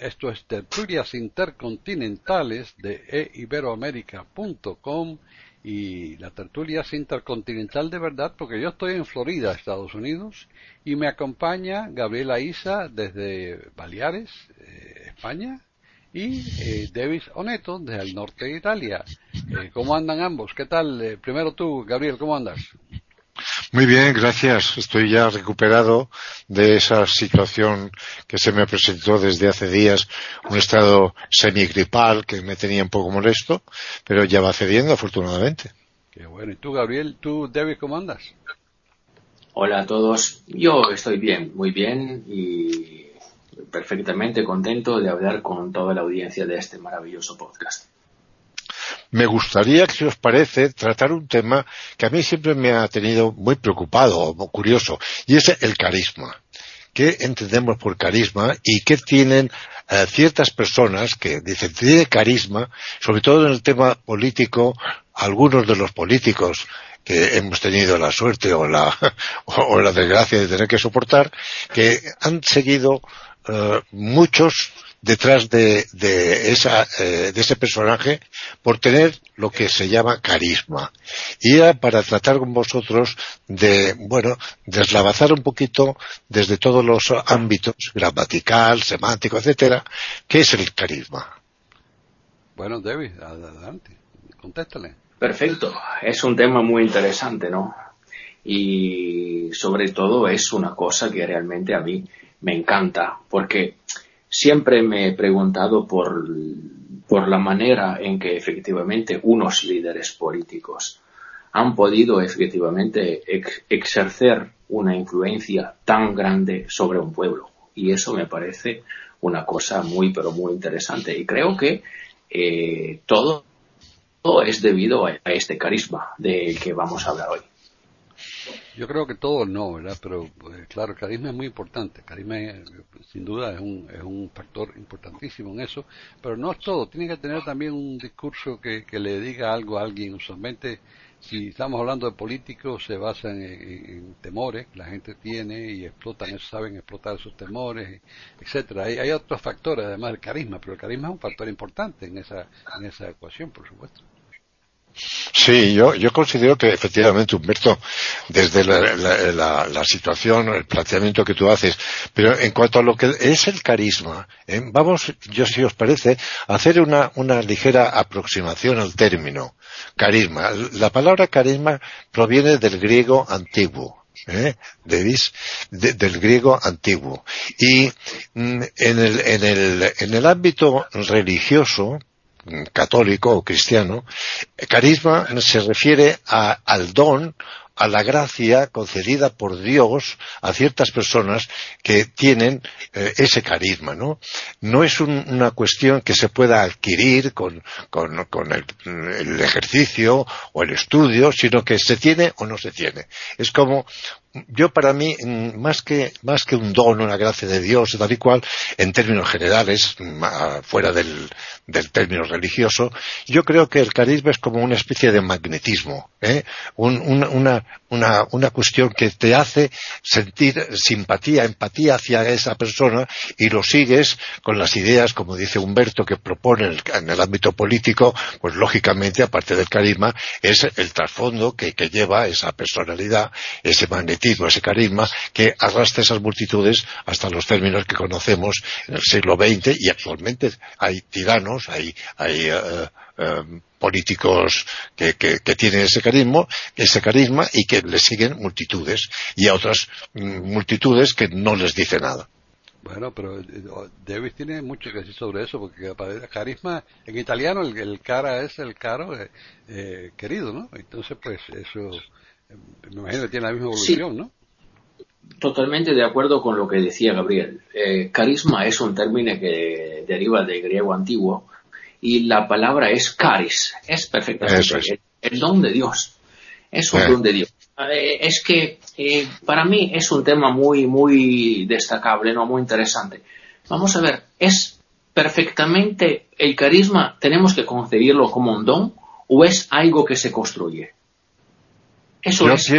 esto es Tertulias Intercontinentales de eiberoamerica.com y la tertulia es intercontinental de verdad porque yo estoy en Florida, Estados Unidos, y me acompaña Gabriela Isa desde Baleares, eh, España, y eh, Davis Oneto desde el norte de Italia. Eh, ¿Cómo andan ambos? ¿Qué tal? primero tú, Gabriel, ¿cómo andas? Muy bien, gracias. Estoy ya recuperado de esa situación que se me presentó desde hace días, un estado semigripal que me tenía un poco molesto, pero ya va cediendo afortunadamente. Qué bueno. ¿Y tú, Gabriel? ¿Tú, David, cómo andas? Hola a todos. Yo estoy bien, muy bien y perfectamente contento de hablar con toda la audiencia de este maravilloso podcast me gustaría, si os parece, tratar un tema que a mí siempre me ha tenido muy preocupado curioso, y es el carisma. ¿Qué entendemos por carisma y qué tienen eh, ciertas personas que dicen tiene carisma, sobre todo en el tema político, algunos de los políticos que hemos tenido la suerte o la, o la desgracia de tener que soportar, que han seguido eh, muchos detrás de, de, esa, eh, de ese personaje por tener lo que se llama carisma. Y era para tratar con vosotros de, bueno, deslavazar un poquito desde todos los ámbitos, gramatical, semántico, etcétera, qué es el carisma. Bueno, David, adelante, contéstale. Perfecto, es un tema muy interesante, ¿no? Y sobre todo es una cosa que realmente a mí me encanta, porque siempre me he preguntado por, la manera en que efectivamente unos líderes políticos han podido efectivamente ejercer una influencia tan grande sobre un pueblo. Y eso me parece una cosa muy, pero muy interesante. Y creo que eh, todo, todo, es debido a, a este carisma del que vamos a hablar hoy. Yo creo que todo no, ¿verdad? Pero pues, claro, el carisma es muy importante. El carisma, sin duda, es un, es un factor importantísimo en eso. Pero no es todo. Tiene que tener también un discurso que, que le diga algo a alguien. Usualmente, si estamos hablando de políticos, se basan en, temores que la gente tiene y explotan, saben explotar esos temores, etcétera. Hay, hay otros factores, además del carisma, pero el carisma es un factor importante en esa, en esa ecuación, por supuesto. Sí, yo, yo considero que efectivamente, Humberto, desde la, situación, el planteamiento que tú haces, pero en cuanto a lo que es el carisma, ¿eh? vamos, yo si os parece, a hacer una, una ligera aproximación al término carisma. La palabra carisma proviene del griego antiguo. ¿Eh? del griego antiguo. Y mm, en el, en, el, en el ámbito religioso, católico o cristiano, carisma se refiere al don a la gracia concedida por Dios a ciertas personas que tienen eh, ese carisma, ¿no? No es una cuestión que se pueda adquirir con, el, ejercicio o el estudio, sino que se tiene o no se tiene. Es como yo para mí, mm, más que, más que un don, una gracia de Dios, tal y cual, en términos generales, mm, fuera del, del término religioso, yo creo que el carisma es como una especie de magnetismo, ¿eh? una, una, una cuestión que te hace sentir simpatía, empatía hacia esa persona y lo sigues con las ideas, como dice Humberto, que propone en el, ámbito político, pues lógicamente, aparte del carisma, es el trasfondo que, que lleva esa personalidad, ese magnetismo ese carisma que arrastra esas multitudes hasta los términos que conocemos en el siglo XX y actualmente hay tiranos, hay, hay eh, eh, políticos que, que, tienen ese carisma, ese carisma y que le siguen multitudes y a otras mm, multitudes que no les dice nada. Bueno, pero eh, Davis tiene mucho que decir sobre eso, porque carisma, en italiano el, cara es el caro querido, ¿no? Entonces, pues eso me imagino que tiene la misma evolución, ¿no? totalmente de acuerdo con lo que decía Gabriel. Eh, carisma es un término que deriva del griego antiguo y la palabra es caris, es perfectamente El, don de Dios, es un don de Dios. Eh, es que eh, para mí es un tema muy, muy destacable, no muy interesante. Vamos a ver, es perfectamente el carisma, tenemos que concebirlo como un don o es algo que se construye. Eso es.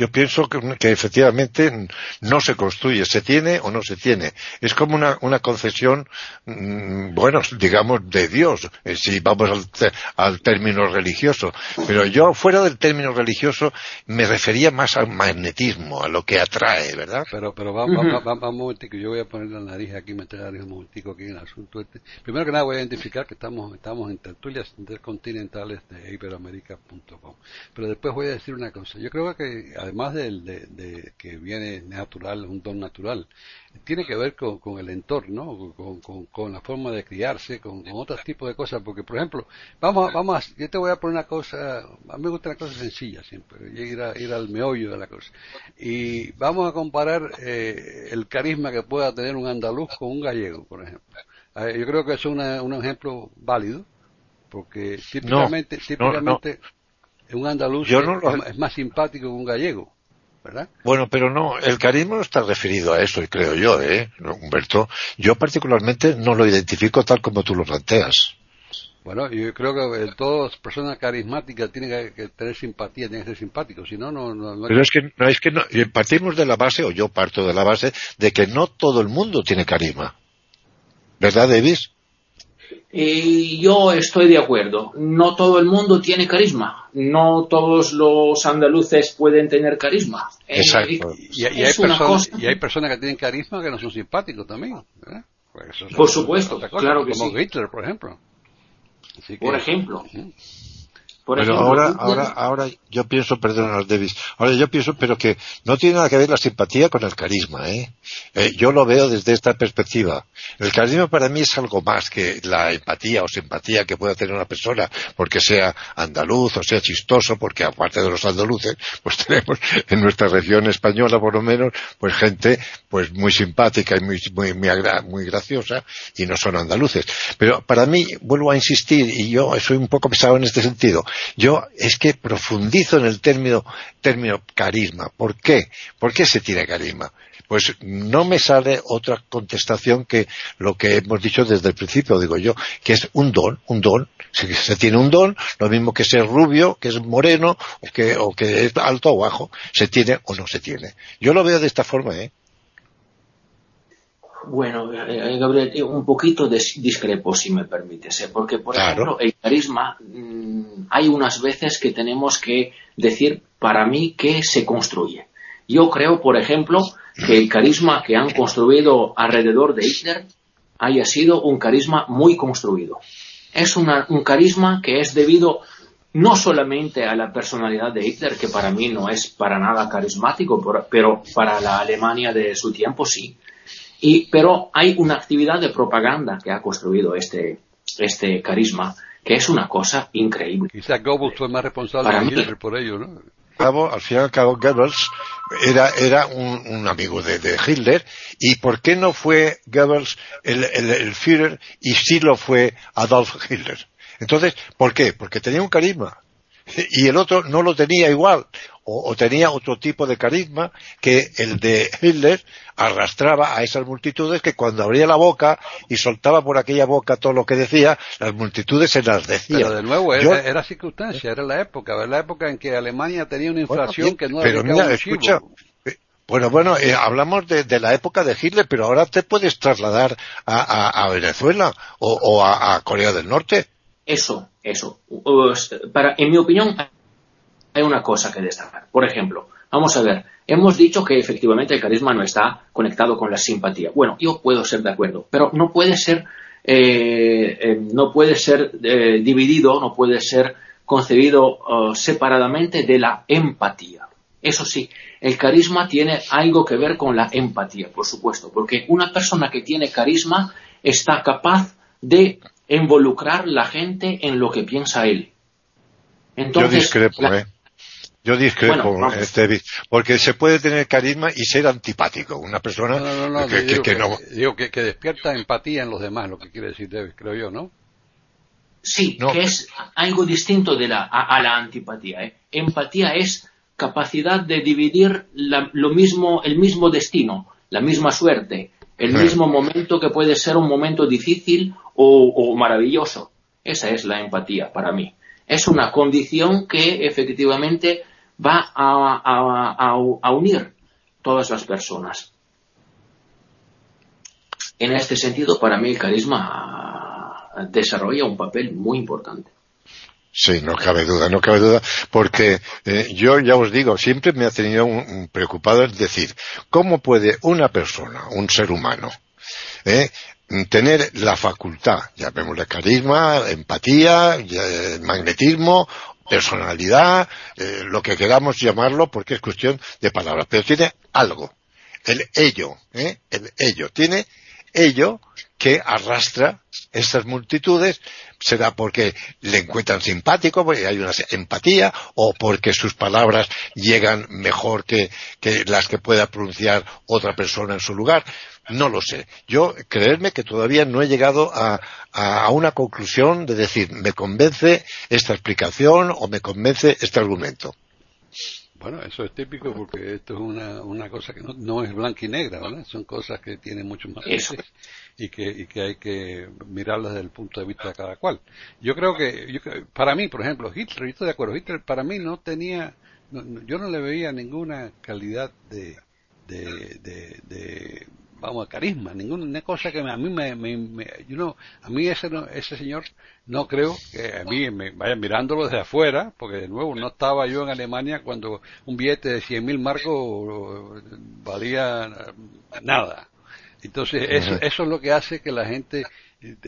Yo pienso que, efectivamente no se construye, se tiene o no se tiene. Es como una, una concesión, mm, bueno, digamos, de Dios, eh, si vamos al, término religioso. Pero yo, fuera del término religioso, me refería más al magnetismo, a lo que atrae, ¿verdad? Pero, pero vamos, vamos, un momentico, yo voy a poner la nariz aquí, meter la nariz un momentico aquí en el asunto este. Primero que nada voy a identificar que estamos, estamos en tertulias intercontinentales de iberoamerica.com. Pero después voy a decir una cosa. Yo creo que además de, que viene natural, un don natural, tiene que ver con, el entorno, con, la forma de criarse, con, otros tipos de cosas, porque por ejemplo, vamos, vamos, yo te voy a poner una cosa, a mí me gusta una cosa sencilla siempre, ir, ir al meollo de la cosa. Y vamos a comparar eh, el carisma que pueda tener un andaluz con un gallego, por ejemplo. Eh, yo creo que es un ejemplo válido, porque típicamente, típicamente un andaluz es, más simpático que un gallego. ¿verdad? Bueno, pero no, el carisma no está referido a eso, y creo yo, ¿eh? Humberto, yo particularmente no lo identifico tal como tú lo planteas. Bueno, yo creo que todas personas carismáticas tienen que, tener simpatía, tienen que ser simpáticos, si no, no, no, Pero es que, no, es que no, partimos de la base, o yo parto de la base, de que no todo el mundo tiene carisma. ¿Verdad, Davis? Y yo estoy de acuerdo. No todo el mundo tiene carisma. No todos los andaluces pueden tener carisma. Eh, Exacto. y, hay personas, que tienen carisma que no son simpáticos también. Pues por supuesto, claro que como Hitler, por ejemplo. por ejemplo. pero ahora, ahora, ahora yo pienso, perdón, Davis, ahora yo pienso, pero que no tiene nada que ver la simpatía con el carisma, ¿eh? ¿Eh? Yo lo veo desde esta perspectiva. El carisma para mí es algo más que la empatía o simpatía que pueda tener una persona, porque sea andaluz o sea chistoso, porque aparte de los andaluces, pues tenemos en nuestra región española, por lo menos, pues gente, pues muy simpática y muy, muy, muy, muy graciosa, y no son andaluces. Pero para mí, vuelvo a insistir, y yo soy un poco pesado en este sentido, yo es que profundizo en el término, término carisma. ¿Por qué? ¿Por qué se tiene carisma? Pues no me sale otra contestación que lo que hemos dicho desde el principio, digo yo, que es un don, un don. Si se tiene un don, lo mismo que ser rubio, que es moreno, o que, o que es alto o bajo, se tiene o no se tiene. Yo lo veo de esta forma, ¿eh? Bueno, eh, Gabriel, eh, un poquito discrepo, si me permites, ¿eh? porque, por ejemplo, el carisma, mm, hay unas veces que tenemos que decir, para mí, que se construye. Yo creo, por ejemplo, que el carisma que han construido alrededor de Hitler haya sido un carisma muy construido. Es un carisma que es debido no solamente a la personalidad de Hitler, que para mí no es para nada carismático, pero para la Alemania de su tiempo sí, y, pero hay una actividad de propaganda que ha construido este, este carisma, que es una cosa increíble. Quizá Goebbels fue más responsable de Hitler por ello, ¿no? Al fin y al cabo, Goebbels era, era un, amigo de, Hitler, y ¿por qué no fue Goebbels el, el, el Führer y sí lo fue Adolf Hitler? Entonces, ¿por qué? Porque tenía un carisma y el otro no lo tenía igual o, tenía otro tipo de carisma que el de Hitler arrastraba a esas multitudes que cuando abría la boca y soltaba por aquella boca todo lo que decía, las multitudes se las decían. Pero de nuevo, era, circunstancia, era la época, era la época en que Alemania tenía una inflación que no pero mira, escucha, eh, bueno, bueno, eh, hablamos de, la época de Hitler, pero ahora te puedes trasladar a, Venezuela o, a, Corea del Norte. Eso, eso. Para, en mi opinión, hay una cosa que destacar. Por ejemplo, vamos a ver, hemos dicho que efectivamente el carisma no está conectado con la simpatía. Bueno, yo puedo ser de acuerdo, pero no puede ser, eh, eh, no puede ser eh, dividido, no puede ser concebido separadamente de la empatía. Eso sí, el carisma tiene algo que ver con la empatía, por supuesto, porque una persona que tiene carisma está capaz de involucrar la gente en lo que piensa él. Entonces, Yo discrepo, ¿eh? Yo discrepo, este, porque se puede tener carisma y ser antipático. Una persona que, digo que, no... Digo que, despierta empatía en los demás, lo que quiere decir David, creo yo, ¿no? Sí, que es algo distinto de la, a, la antipatía. ¿eh? Empatía es capacidad de dividir lo mismo, el mismo destino, la misma suerte, el mismo momento que puede ser un momento difícil o maravilloso. Esa es la empatía para mí. Es una condición que efectivamente va a, unir todas las personas. En este sentido, para mí el carisma desarrolla un papel muy importante. Sí, no cabe duda, no cabe duda, porque eh, yo ya os digo, siempre me ha tenido preocupado es decir, ¿cómo puede una persona, un ser humano, eh, tener la facultad, llamémosle carisma, empatía, eh, magnetismo personalidad, eh, lo que queramos llamarlo, porque es cuestión de palabras, pero tiene algo, el ello, ¿eh? el ello, tiene ello que arrastra estas multitudes, será porque le encuentran simpático, porque hay una empatía, o porque sus palabras llegan mejor que las que pueda pronunciar otra persona en su lugar. No lo sé. Yo, creerme que todavía no he llegado a, una conclusión de decir, me convence esta explicación o me convence este argumento. Bueno, eso es típico porque esto es una, una cosa que no, es blanca y negra, ¿verdad? Son cosas que tienen muchos más y que, y que hay que mirarlas desde el punto de vista de cada cual. Yo creo que, para mí, por ejemplo, Hitler, yo estoy de acuerdo, Hitler para mí no tenía, yo no le veía ninguna calidad de, de vamos, carisma, ninguna cosa que a mí me, me, a mí ese, ese señor no creo que a mí me vaya mirándolo desde afuera, porque de nuevo no estaba yo en Alemania cuando un billete de 100 mil marcos valía nada. Entonces eso, eso es lo que hace que la gente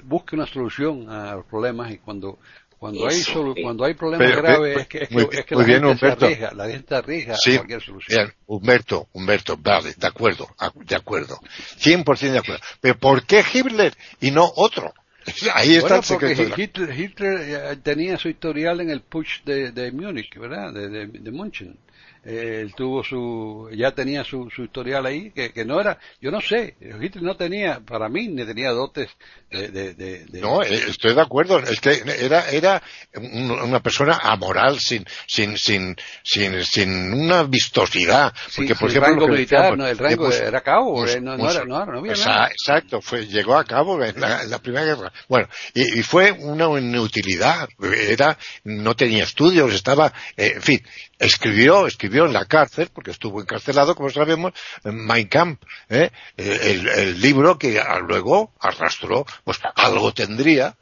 busque una solución a los problemas y cuando cuando hay cuando hay problemas graves es que, es que, la, gente se arriesga, la gente arriesga a cualquier solución. Bien, Humberto, Humberto, vale, de acuerdo, de acuerdo, 100% de acuerdo. Pero ¿por qué Hitler y no otro? Ahí está el secreto. Porque Hitler, Hitler, eh, tenía su historial en el push de, de Múnich, ¿verdad? De, de, de München él tuvo su, ya tenía su, su historial ahí, que, que, no era, yo no sé, Hitler no tenía, para mí, ni tenía dotes de, de, de, No, eh, estoy de acuerdo, es que era, era una persona amoral, sin, sin, sin, sin, sin una vistosidad, porque por ejemplo... El rango militar, no, el rango era cabo, pues, no, no, pues, era, no, no había nada. Exacto, fue, llegó a cabo en la, en la Primera Guerra. Bueno, y, y, fue una inutilidad, era, no tenía estudios, estaba, eh, en fin, escribió, escribió en la cárcel, porque estuvo encarcelado, como sabemos, en Mein Kampf, ¿eh? el, libro que luego arrastró, pues algo tendría,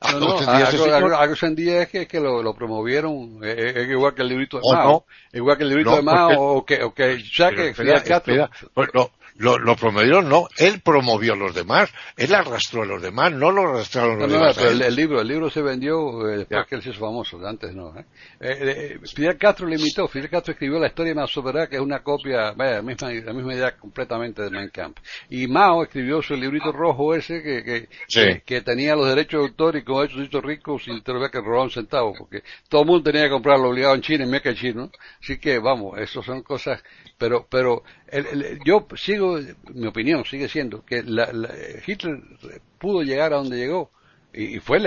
algo, tendría algo, tendría es que, que lo, lo promovieron, es, eh, eh, igual que el librito de Mao, igual que el librito de Mao, o que, o que, que Fidel Castro. Pues lo, lo promovieron, no, él promovió a los demás, él arrastró a los demás, no lo arrastraron los demás. No, pero el, libro, el libro se vendió eh, después que él se hizo famoso, antes no. ¿eh? Eh, eh, Fidel Castro limitó, Fidel Castro escribió la historia más soberana que es una copia, vaya, la misma, la misma idea completamente de Mein Kampf. Y Mao escribió su librito rojo ese que, que, que, tenía los derechos de autor y como hecho hizo rico sin tener que robar un centavo, porque todo el mundo tenía que comprarlo obligado en China, en Meca Chino. Así que vamos, eso son cosas, pero, pero el, yo sigo, mi opinión sigue siendo que la, Hitler pudo llegar a donde llegó y, fue,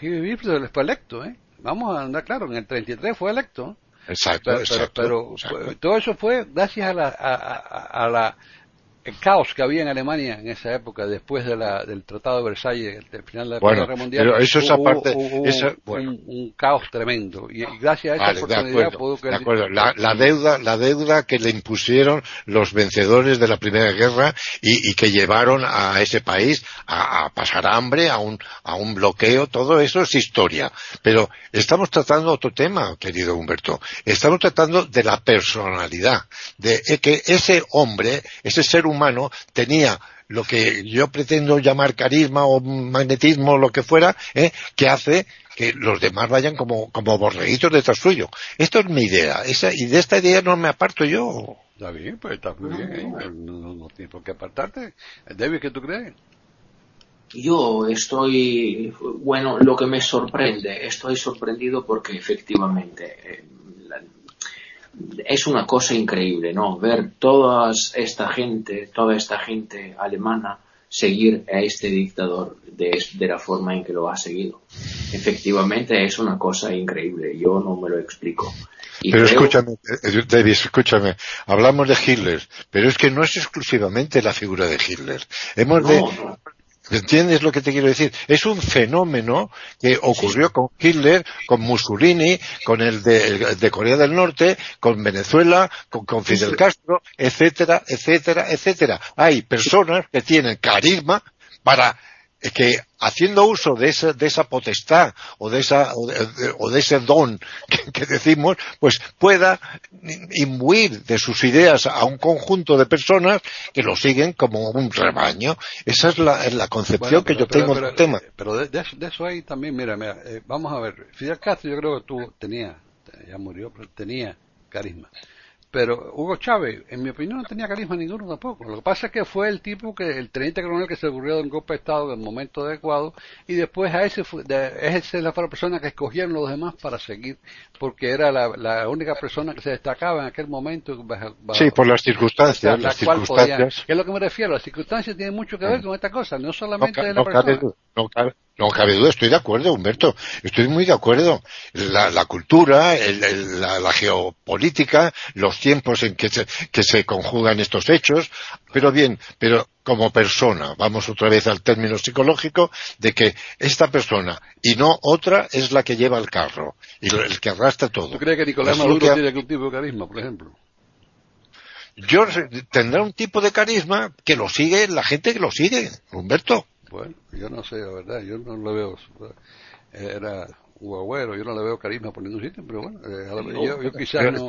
Hitler fue electo, ¿eh? Vamos a andar claro, en el 33 fue electo. Exacto, pero, exacto, pero, todo eso fue gracias a la, a, a la el caos que había en Alemania en esa época, después de la, del Tratado de Versalles, del final de la Primera Guerra Mundial, pero eso es aparte, un, caos tremendo. Y, gracias a esa oportunidad puedo de acuerdo. La, la, deuda, la deuda que le impusieron los vencedores de la Primera Guerra y, y que llevaron a ese país a, a, pasar hambre, a un, a un bloqueo, todo eso es historia. Pero estamos tratando otro tema, querido Humberto. Estamos tratando de la personalidad, de que ese hombre, ese ser humano, humano tenía lo que yo pretendo llamar carisma o magnetismo, lo que fuera, ¿eh? que hace que los demás vayan como, como borreguitos detrás suyo. Esto es mi idea, esa, y de esta idea no me aparto yo. Está bien, pues está muy bien, ¿eh? no, no, tienes por qué apartarte. David, ¿qué tú crees? Yo estoy, bueno, lo que me sorprende, estoy sorprendido porque efectivamente eh, es una cosa increíble, ¿no? Ver toda esta gente, toda esta gente alemana seguir a este dictador de, de, la forma en que lo ha seguido. Efectivamente es una cosa increíble, yo no me lo explico. pero escúchame, eh, David, escúchame, hablamos de Hitler, pero es que no es exclusivamente la figura de Hitler. Hemos de, ¿Entiendes lo que te quiero decir? Es un fenómeno que ocurrió con Hitler, con Mussolini, con el de, Corea del Norte, con Venezuela, con, Fidel Castro, etcétera, etcétera, etcétera. Hay personas que tienen carisma para que haciendo uso de esa, de esa potestad o de, esa, o de, ese don que, decimos, pues pueda imbuir de sus ideas a un conjunto de personas que lo siguen como un rebaño. Esa es la, la concepción que yo tengo del tema. Pero de, eso hay también, mira, mira, eh, vamos a ver, Fidel Castro yo creo que tú tenía, ya murió, pero tenía carisma. Pero Hugo Chávez, en mi opinión, no tenía carisma ninguno tampoco. Lo que pasa es que fue el tipo que, el teniente coronel que se ocurrió de un golpe de Estado en el momento adecuado, y después a ese fue, de, esa la persona que escogieron los demás para seguir, porque era la, única persona que se destacaba en aquel momento. sí, por las circunstancias. las circunstancias. ¿Qué es lo que me refiero? Las circunstancias tienen mucho que ver con esta cosa, no solamente de la persona. No, no cabe duda, estoy de acuerdo, Humberto, estoy muy de acuerdo. La, cultura, la, geopolítica, los tiempos en que se, que se conjugan estos hechos, pero bien, pero como persona, vamos otra vez al término psicológico, de que esta persona y no otra es la que lleva el carro y el que arrastra todo. ¿Tú crees que Nicolás Maduro tiene algún tipo de carisma, por ejemplo? Yo tendrá un tipo de carisma que lo sigue la gente que lo sigue, Humberto. Bueno, yo no sé, la verdad, yo no lo veo. Era un agüero, yo no le veo carisma por ningún sitio, pero bueno, eh, yo, yo quizás no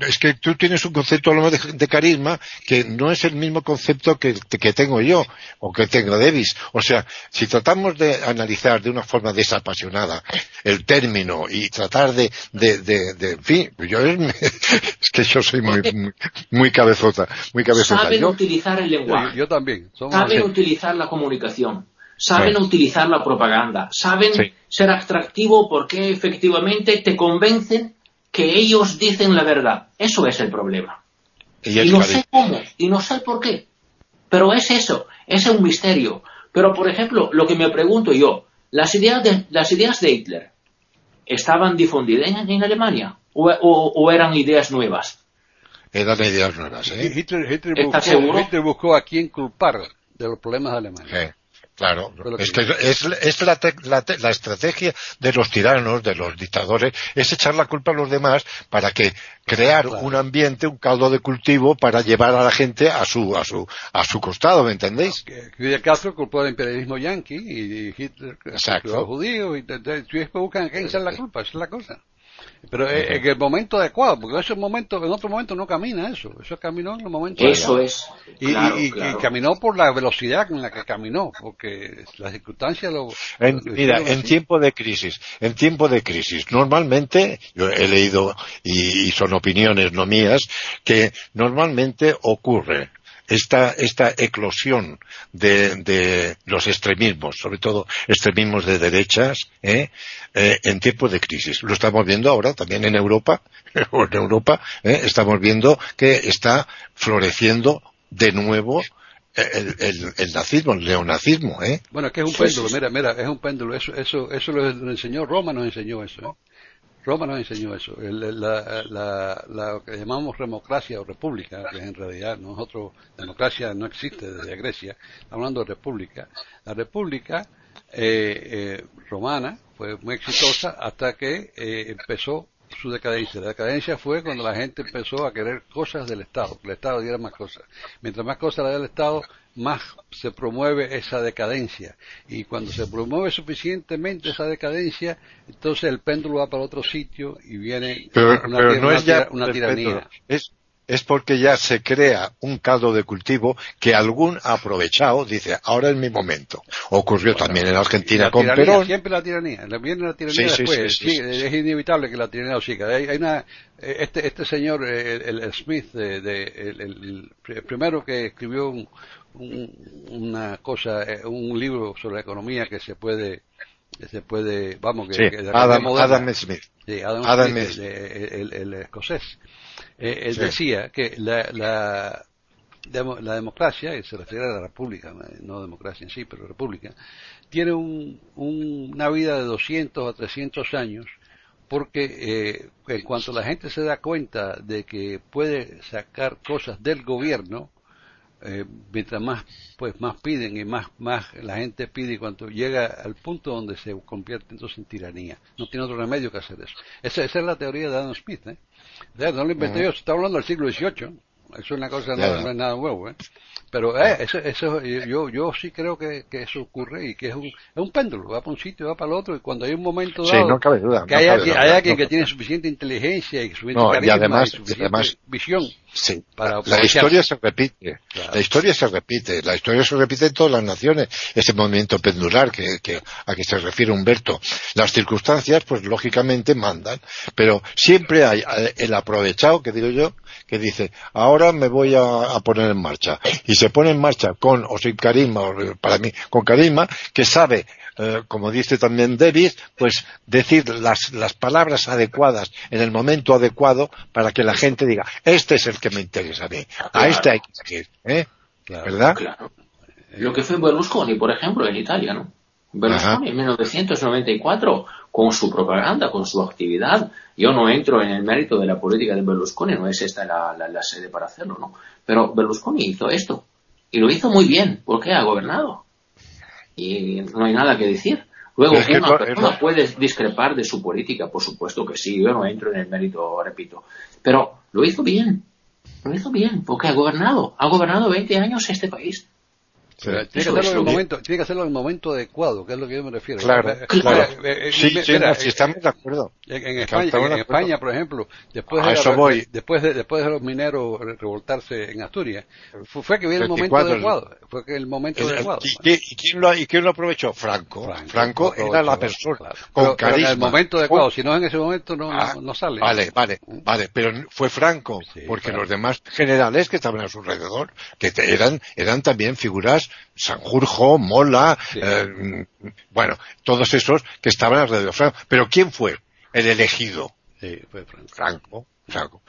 es que tú tienes un concepto de, de, carisma que no es el mismo concepto que, que, tengo yo o que tengo Davis. O sea, si tratamos de analizar de una forma desapasionada el término y tratar de, de, de, en fin, yo es, que yo soy muy, muy, cabezota, muy cabezota. Saben utilizar el lenguaje. Yo, también. saben utilizar la comunicación. Saben utilizar la propaganda. Saben ser atractivo porque efectivamente te convencen que ellos dicen la verdad. Eso es el problema. Y, no sé cómo, y no sé por qué. Pero es eso, es un misterio. Pero, por ejemplo, lo que me pregunto yo, ¿las ideas de, las ideas de Hitler estaban difundidas en, Alemania o, eran ideas nuevas? Eran ideas nuevas, ¿eh? Hitler, buscó, a quién culpar de los problemas de Alemania. Claro, es que es, la, la, estrategia de los tiranos, de los dictadores, es echar la culpa a los demás para que crear un ambiente, un caldo de cultivo para llevar a la gente a su a su a su costado, ¿me entendéis? Fidel Castro culpó al imperialismo yanqui y Hitler a los judíos y después buscan a quién echar la culpa, esa es la cosa. Pero en el momento adecuado, porque ese momento, en otro momento no camina eso. Eso caminó en el momento Eso es. Y, y, caminó por la velocidad con la que caminó, porque las circunstancias lo. mira, en tiempo de crisis, en tiempo de crisis, normalmente, yo he leído, y son opiniones no mías, que normalmente ocurre esta, esta eclosión de, de, los extremismos, sobre todo extremismos de derechas, ¿eh? Eh, en tiempos de crisis. Lo estamos viendo ahora también en Europa, en Europa, ¿eh? estamos viendo que está floreciendo de nuevo el, el, el, nazismo, el neonazismo, ¿eh? Bueno, que es un péndulo, mira, mira, es un péndulo, eso, eso, eso lo, enseñó Roma, nos enseñó eso, ¿eh? Roma nos enseñó eso. la, que llamamos democracia o república, que en realidad nosotros, democracia no existe desde Grecia, hablando de república. La república eh, eh, romana fue muy exitosa hasta que eh, empezó su decadencia. La decadencia fue cuando la gente empezó a querer cosas del Estado, que el Estado diera más cosas. Mientras más cosas le da el Estado, más se promueve esa decadencia. Y cuando se promueve suficientemente esa decadencia, entonces el péndulo va para otro sitio y viene una, no es ya una tiranía. Es, es porque ya se crea un caldo de cultivo que algún ha aprovechado, dice, ahora es mi momento. Ocurrió también en Argentina con Perón. Siempre la tiranía, viene la tiranía después, sí, es inevitable que la tiranía siga. Hay, una, eh, este, este señor, eh, el, Smith, de, el, primero que escribió un, una cosa, eh, un libro sobre la economía que se puede se puede, vamos, que, Sí, que Adam, Smith. Sí, Adam, Adam Smith, Smith. el, el- el escocés. Eh, él Sí. decía que la, la, la democracia, y se refiere a la república, no democracia en sí, pero república, tiene un, un- una vida de 200 a 300 años porque eh, en cuanto la gente se da cuenta de que puede sacar cosas del gobierno, eh, mientras más pues más piden y más más la gente pide y cuando llega al punto donde se convierte entonces en tiranía no tiene otro remedio que hacer eso esa, esa es la teoría de Adam Smith ¿eh? O sea, no lo inventé yo está hablando del siglo XVIII eso es una cosa no, es nada nuevo ¿eh? pero eh, eso, eso yo yo sí creo que, que eso ocurre y que es un, es un péndulo va para un sitio va para el otro y cuando hay un momento Sí, dado no cabe duda. que no hay, cabe alguien, duda, hay no alguien que tiene suficiente inteligencia y suficiente No, y carisma además- y suficiente además- visión Sí, para la historia se repite, Claro. la historia se repite, la historia se repite en todas las naciones, ese movimiento pendular que, que- a que se refiere Humberto. Las circunstancias, pues lógicamente mandan, pero siempre hay eh, el aprovechado, que digo yo, que dice, ahora me voy a, a poner en marcha, y se pone en marcha con o sin carisma, o, para mí, con carisma, que sabe eh, como dice también Davis, pues decir las, las palabras adecuadas en el momento adecuado para que la gente diga, este es el que me interesa a mí, a este hay que seguir, ¿eh? Claro. ¿verdad? Claro. Lo que fue Berlusconi, por ejemplo, en Italia, ¿no? Berlusconi en 1994, con su propaganda, con su actividad. Yo no entro en el mérito de la política de Berlusconi, no es esta la, la- la sede para hacerlo, ¿no? Pero Berlusconi hizo esto. Y lo hizo muy bien, porque ha gobernado. Y no hay nada que decir. Luego, es que una no- persona puede discrepar de su política, por supuesto que sí, yo no entro en el mérito, repito. Pero lo hizo bien. Lo hizo bien, porque ha gobernado. Ha gobernado 20 años este país. Pero tiene que, hacerlo en el momento, tiene que hacerlo en el momento adecuado, que es lo que yo me refiero. Claro, claro. eh, eh, Sí, mi- sí, mira, eh, estamos de acuerdo. En, España, en acuerdo. España, por ejemplo, después A de, la- voy. después de después de los mineros re- revoltarse en Asturias, fue, fue que vino el momento 24, adecuado, fue que el momento adecuado. ¿Y, quién- y quién lo, ¿Y quién lo aprovechó? Franco. Franco, lo era la persona claro. con Pero- pero carisma. en el momento adecuado, si no en ese momento no, Ah, no, no sale. Vale, vale, vale, pero fue Franco, Sí, porque claro. los demás generales que estaban a su alrededor, que te- eran, eran también figuras, Sanjurjo, Mola, Sí. eh, bueno, todos esos que estaban alrededor de Franco. Pero ¿quién fue el elegido? Sí, fue Franco. Franco.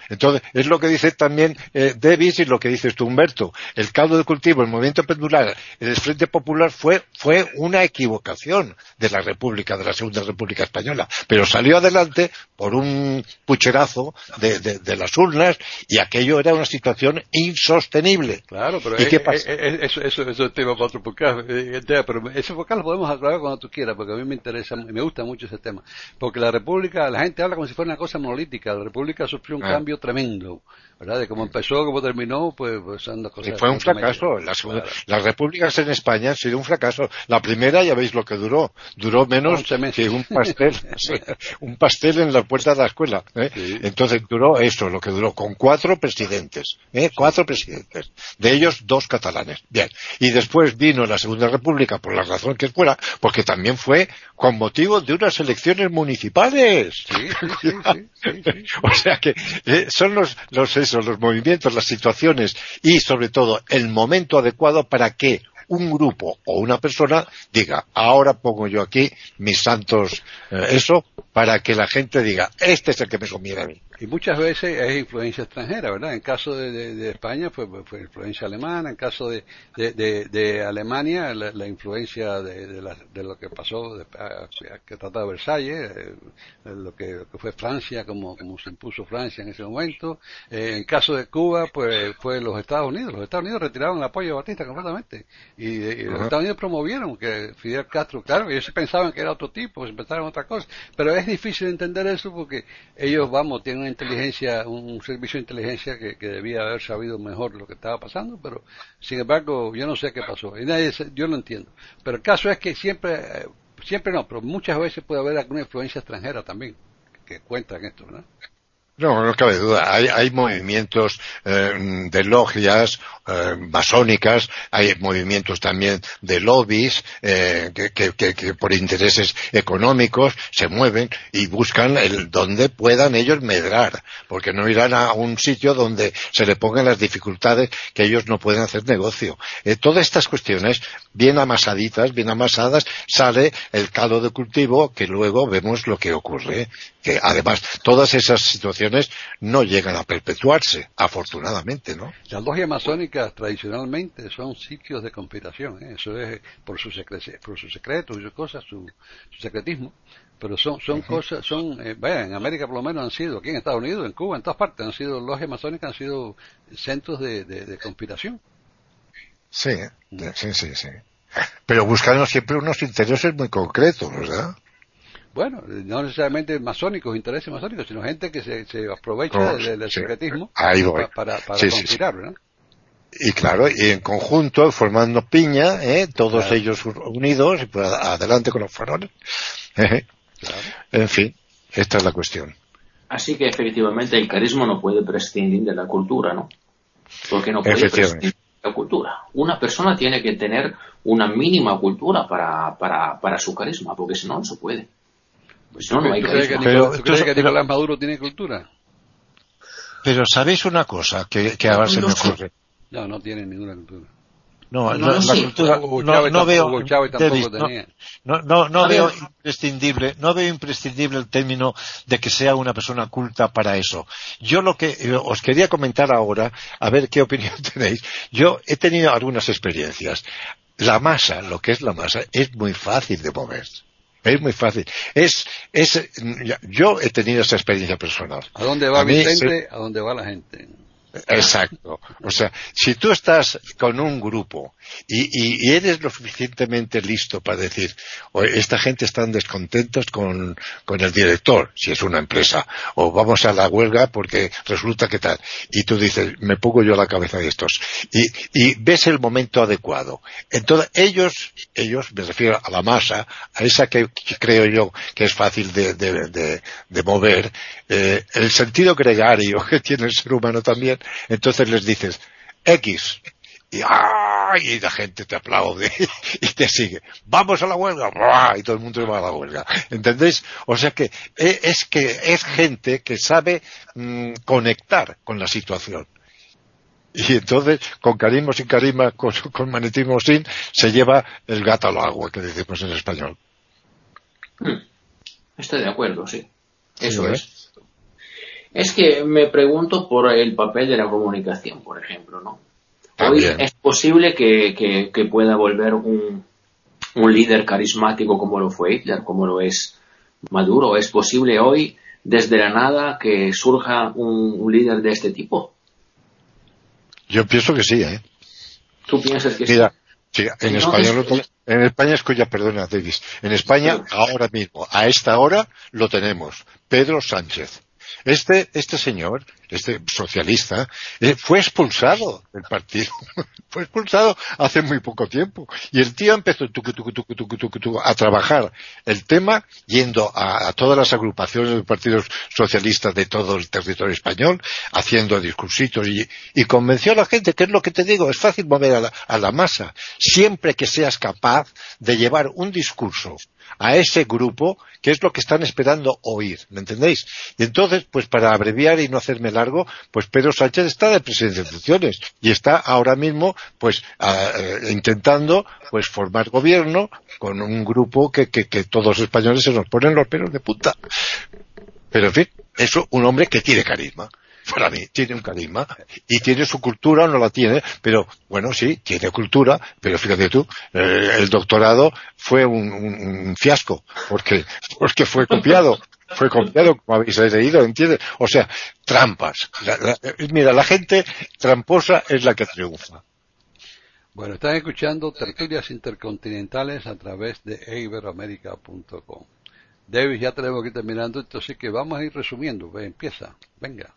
Entonces, es lo que dice también eh, Davis y lo que dices tú, Humberto. El caldo de cultivo, el movimiento pendular, el Frente Popular fue, fue una equivocación de la República, de la Segunda República Española. Pero salió adelante por un pucherazo de, de- de las urnas y aquello era una situación insostenible. Claro, pero ¿Y eh, qué eh, pasa? eh, eso, eso, es tema para otro podcast. eh, tema, pero ese podcast lo podemos aclarar cuando tú quieras, porque a mí me interesa, me gusta mucho ese tema. Porque la República, la gente habla como si fuera una cosa monolítica. La República sufrió un Ah. cambio tremendo, ¿verdad? De cómo empezó, cómo terminó, pues, pues son dos Y cosas. fue un fracaso. Las, repúblicas en España han sido un fracaso. La primera, ya veis lo que duró. Duró menos 11 meses. que un pastel. Un pastel en la puerta de la escuela. ¿eh? Sí. Entonces duró eso, lo que duró, con cuatro presidentes. ¿eh? Cuatro presidentes. De ellos, dos catalanes. Bien. Y después vino la Segunda República, por la razón que fuera, porque también fue con motivo de unas elecciones municipales. Sí. O sea que eh, son los, los, eso, los movimientos, las situaciones y sobre todo el momento adecuado para que un grupo o una persona diga, ahora pongo yo aquí mis santos, eh, eso, para que la gente diga, este es el que me conviene a mí. Y muchas veces es influencia extranjera, ¿verdad? En caso de, de- de España fue, fue influencia alemana, en caso de, de, Alemania la, la influencia de, de la- de lo que pasó, que trataba de Versalles, eh, lo, que, lo que fue Francia, como, como se impuso Francia en ese momento. Eh, en caso de Cuba, pues fue los Estados Unidos. Los Estados Unidos retiraron el apoyo a Batista completamente. Y, y los. Estados Unidos promovieron que Fidel Castro, claro, ellos pensaban que era otro tipo, se pensaban otra cosa. Pero es difícil entender eso porque ellos, vamos, tienen una inteligencia, un servicio de inteligencia que, que debía haber sabido mejor lo que estaba pasando, pero sin embargo, yo no sé qué pasó. Y nadie, yo lo entiendo. Pero el caso es que siempre, eh, siempre no, pero muchas veces puede haber alguna influencia extranjera también, que cuenta en esto. No, no cabe duda. Hay, hay movimientos eh, de logias eh, masónicas, hay movimientos también de lobbies eh, que, que, que, por intereses económicos se mueven y buscan el donde puedan ellos medrar, porque no irán a un sitio donde se le pongan las dificultades que ellos no pueden hacer negocio. Eh, todas estas cuestiones, bien amasaditas, bien amasadas, sale el caldo de cultivo que luego vemos lo que ocurre. Que además todas esas situaciones no llegan a perpetuarse, afortunadamente, ¿no? La logia masónica tradicionalmente son sitios de conspiración, ¿eh? eso es por sus por sus secretos y sus cosas, su, secretismo, pero son son cosas, son, eh, en América por lo menos han sido, aquí en Estados Unidos, en Cuba, en todas partes, han sido logias masónicas, han sido centros de, conspiración. Sí, sí, sí, sí. Pero buscando siempre unos intereses muy concretos, ¿verdad? Bueno, no necesariamente masónicos, intereses masónicos, sino gente que se, se aprovecha del, secretismo para, para, conspirar, ¿verdad? y claro, y en conjunto, formando piña, ¿eh? todos ellos unidos, y pues adelante con los faroles. En fin, esta es la cuestión. Así que efectivamente el carisma no puede prescindir de la cultura, ¿no? Porque no puede prescindir de la cultura. Una persona tiene que tener una mínima cultura para, para, para su carisma, porque si no, no se puede. Pues no, no hay carisma. Pero, ¿Crees que Nicolás Maduro tiene cultura? Pero ¿sabéis una cosa que, que ahora se me ocurre? No, no tienen ninguna cultura. No, no, la cultura no, veo no, no, veo imprescindible no veo imprescindible el término de que sea una persona culta para eso yo lo que eh, os quería comentar ahora a ver qué opinión tenéis yo he tenido algunas experiencias la masa lo que es la masa es muy fácil de mover es muy fácil. Es, es, yo he tenido esa experiencia personal. ¿A dónde va Vicente? ¿A dónde va la gente? Exacto. O sea, si tú estás con un grupo y, eres lo suficientemente listo para decir, esta gente están descontentos con, el director, si es una empresa, o vamos a la huelga porque resulta que tal, y tú dices, me pongo yo a la cabeza de estos, y, ves el momento adecuado. Entonces, ellos, ellos, me refiero a la masa, a esa que, creo yo que es fácil de, mover, eh, el sentido gregario que tiene el ser humano también, entonces les dices X y, y la gente te aplaude y te sigue. Vamos a la huelga y todo el mundo va a la huelga. ¿Entendéis? O sea que e, es que es gente que sabe mm, conectar con la situación. Y entonces, con carisma sin carisma, con, con magnetismo sin, se lleva el gato al agua, que decimos en español. Hmm. Estoy de acuerdo, sí. Eso es. Es que me pregunto por el papel de la comunicación, por ejemplo, ¿no? Hoy es posible que, pueda volver un, líder carismático como lo fue Hitler, como lo es Maduro. ¿Es posible hoy, desde la nada, que surja un, líder de este tipo? Yo pienso que sí, ¿eh? ¿Tú piensas que sí? Sí, en España, en España, escucha, perdona, Davis, en España, ahora mismo, a esta hora, lo tenemos. Pedro Sánchez. Este, este señor, este socialista, eh, fue expulsado del partido. fue expulsado hace muy poco tiempo. Y el tío empezó a trabajar el tema yendo a, todas las agrupaciones de partidos socialistas de todo el territorio español, haciendo discursitos y, y, convenció a la gente, que es lo que te digo, es fácil mover a la, a la masa, siempre que seas capaz de llevar un discurso a ese grupo que es lo que están esperando oír, ¿me entendéis? Y entonces, pues para abreviar y no hacerme largo, pues Pedro Sánchez está de presidente de funciones y está ahora mismo, pues eh, intentando, pues formar gobierno con un grupo que, que, que todos los españoles se nos ponen los pelos de punta. Pero en fin, eso un hombre que tiene carisma para mí tiene un carisma y tiene su cultura no la tiene, pero bueno, sí, tiene cultura, pero fíjate tú, el doctorado fue un, fiasco porque, porque fue copiado. Fue copiado, como habéis leído, ¿entiendes? O sea, trampas. mira, la gente tramposa es la que triunfa. Bueno, están escuchando tertulias intercontinentales a través de iberoamerica.com. David, ya tenemos que ir terminando, entonces que vamos a ir resumiendo. empieza, venga.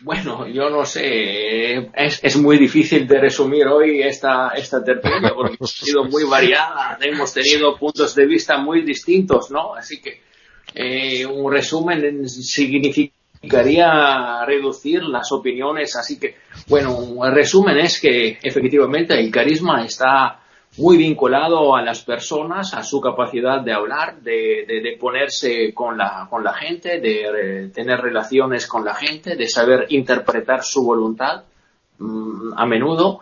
Bueno, yo no sé, es, es, muy difícil de resumir hoy esta, esta tertulia porque ha sido muy variada, hemos tenido puntos de vista muy distintos, ¿no? Así que eh, un resumen significa quería reducir las opiniones, así que, bueno, el resumen es que efectivamente el carisma está muy vinculado a las personas, a su capacidad de hablar, de, ponerse con la, con la gente, de tener relaciones con la gente, de saber interpretar su voluntad mm, a menudo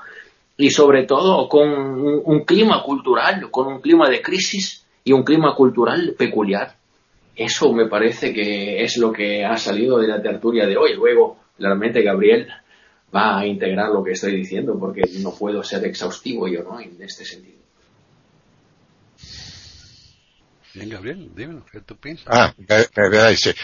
y sobre todo con un, clima cultural, con un clima de crisis y un clima cultural peculiar. Eso me parece que es lo que ha salido de la tertulia de hoy. Luego, claramente, Gabriel va a integrar lo que estoy diciendo porque no puedo ser exhaustivo yo, ¿no? En este sentido. Bien, Gabriel, dímelo, ¿qué tú piensas? Ah,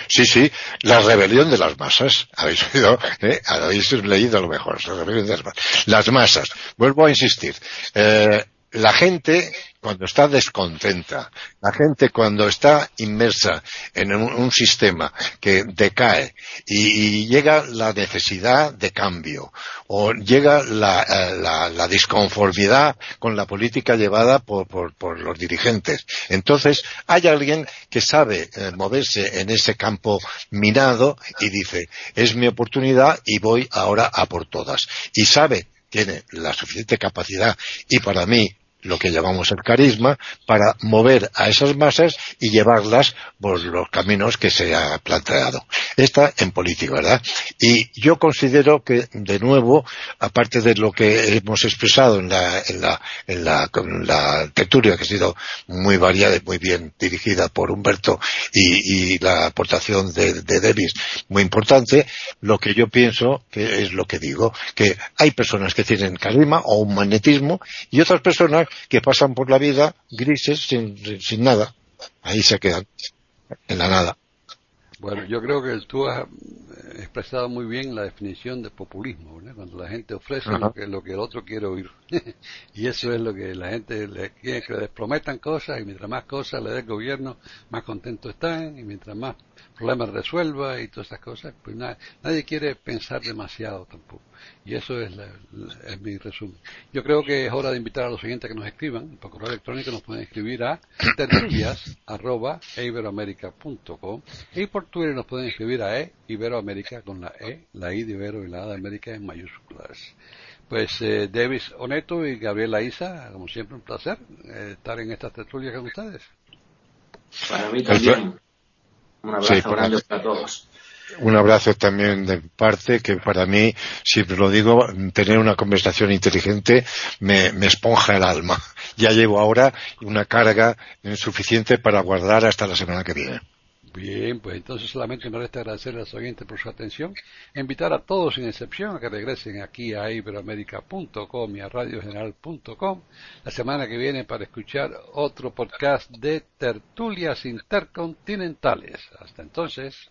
sí, sí, la rebelión de las masas. Habéis oído, ¿Eh? habéis leído a lo mejor, la rebelión de las masas. Las masas, vuelvo a insistir, eh, la gente cuando está descontenta, la gente cuando está inmersa en un, sistema que decae y, llega la necesidad de cambio o llega la, eh, disconformidad con la política llevada por, los dirigentes. Entonces hay alguien que sabe eh, moverse en ese campo minado y dice, es mi oportunidad y voy ahora a por todas. Y sabe tiene la suficiente capacidad y para mí lo que llamamos el carisma, para mover a esas masas y llevarlas por los caminos que se ha planteado. Esta en política, ¿verdad? Y yo considero que, de nuevo, aparte de lo que hemos expresado en la, en la, en la, la tertulia, que ha sido muy variada y muy bien dirigida por Humberto, y, la aportación de, de Davis muy importante, lo que yo pienso, que es lo que digo, que hay personas que tienen carisma o un magnetismo y otras personas que pasan por la vida grises sin, sin nada. Ahí se quedan, en la nada. Bueno, yo creo que tú has expresado muy bien la definición de populismo, cuando la gente ofrece lo que, lo que el otro quiere oír. y eso es lo que la gente le quiere que les prometan cosas y mientras más cosas le dé el gobierno, más contentos están y mientras más problemas resuelva y todas esas cosas, pues nadie quiere pensar demasiado tampoco. Y eso es, mi resumen. Yo creo que es hora de invitar a los siguientes que nos escriban. Por correo electrónico nos pueden escribir a tertulias.iberoamerica.com y por Twitter nos pueden escribir a e, Iberoamérica con la E, la I de Ibero y la A de América en mayúsculas. Pues eh, Davis Oneto y Gabriela Isa, como siempre un placer eh, estar en estas tertulias con ustedes. Para mí también. Un abrazo grande para todos. Un abrazo también de parte que para mí, siempre lo digo, tener una conversación inteligente me, me esponja el alma. Ya llevo ahora una carga suficiente para guardar hasta la semana que viene. Bien, pues entonces solamente me resta agradecer a los oyentes por su atención, invitar a todos sin excepción a que regresen aquí a iberoamérica.com y a radiogeneral.com la semana que viene para escuchar otro podcast de tertulias intercontinentales. Hasta entonces.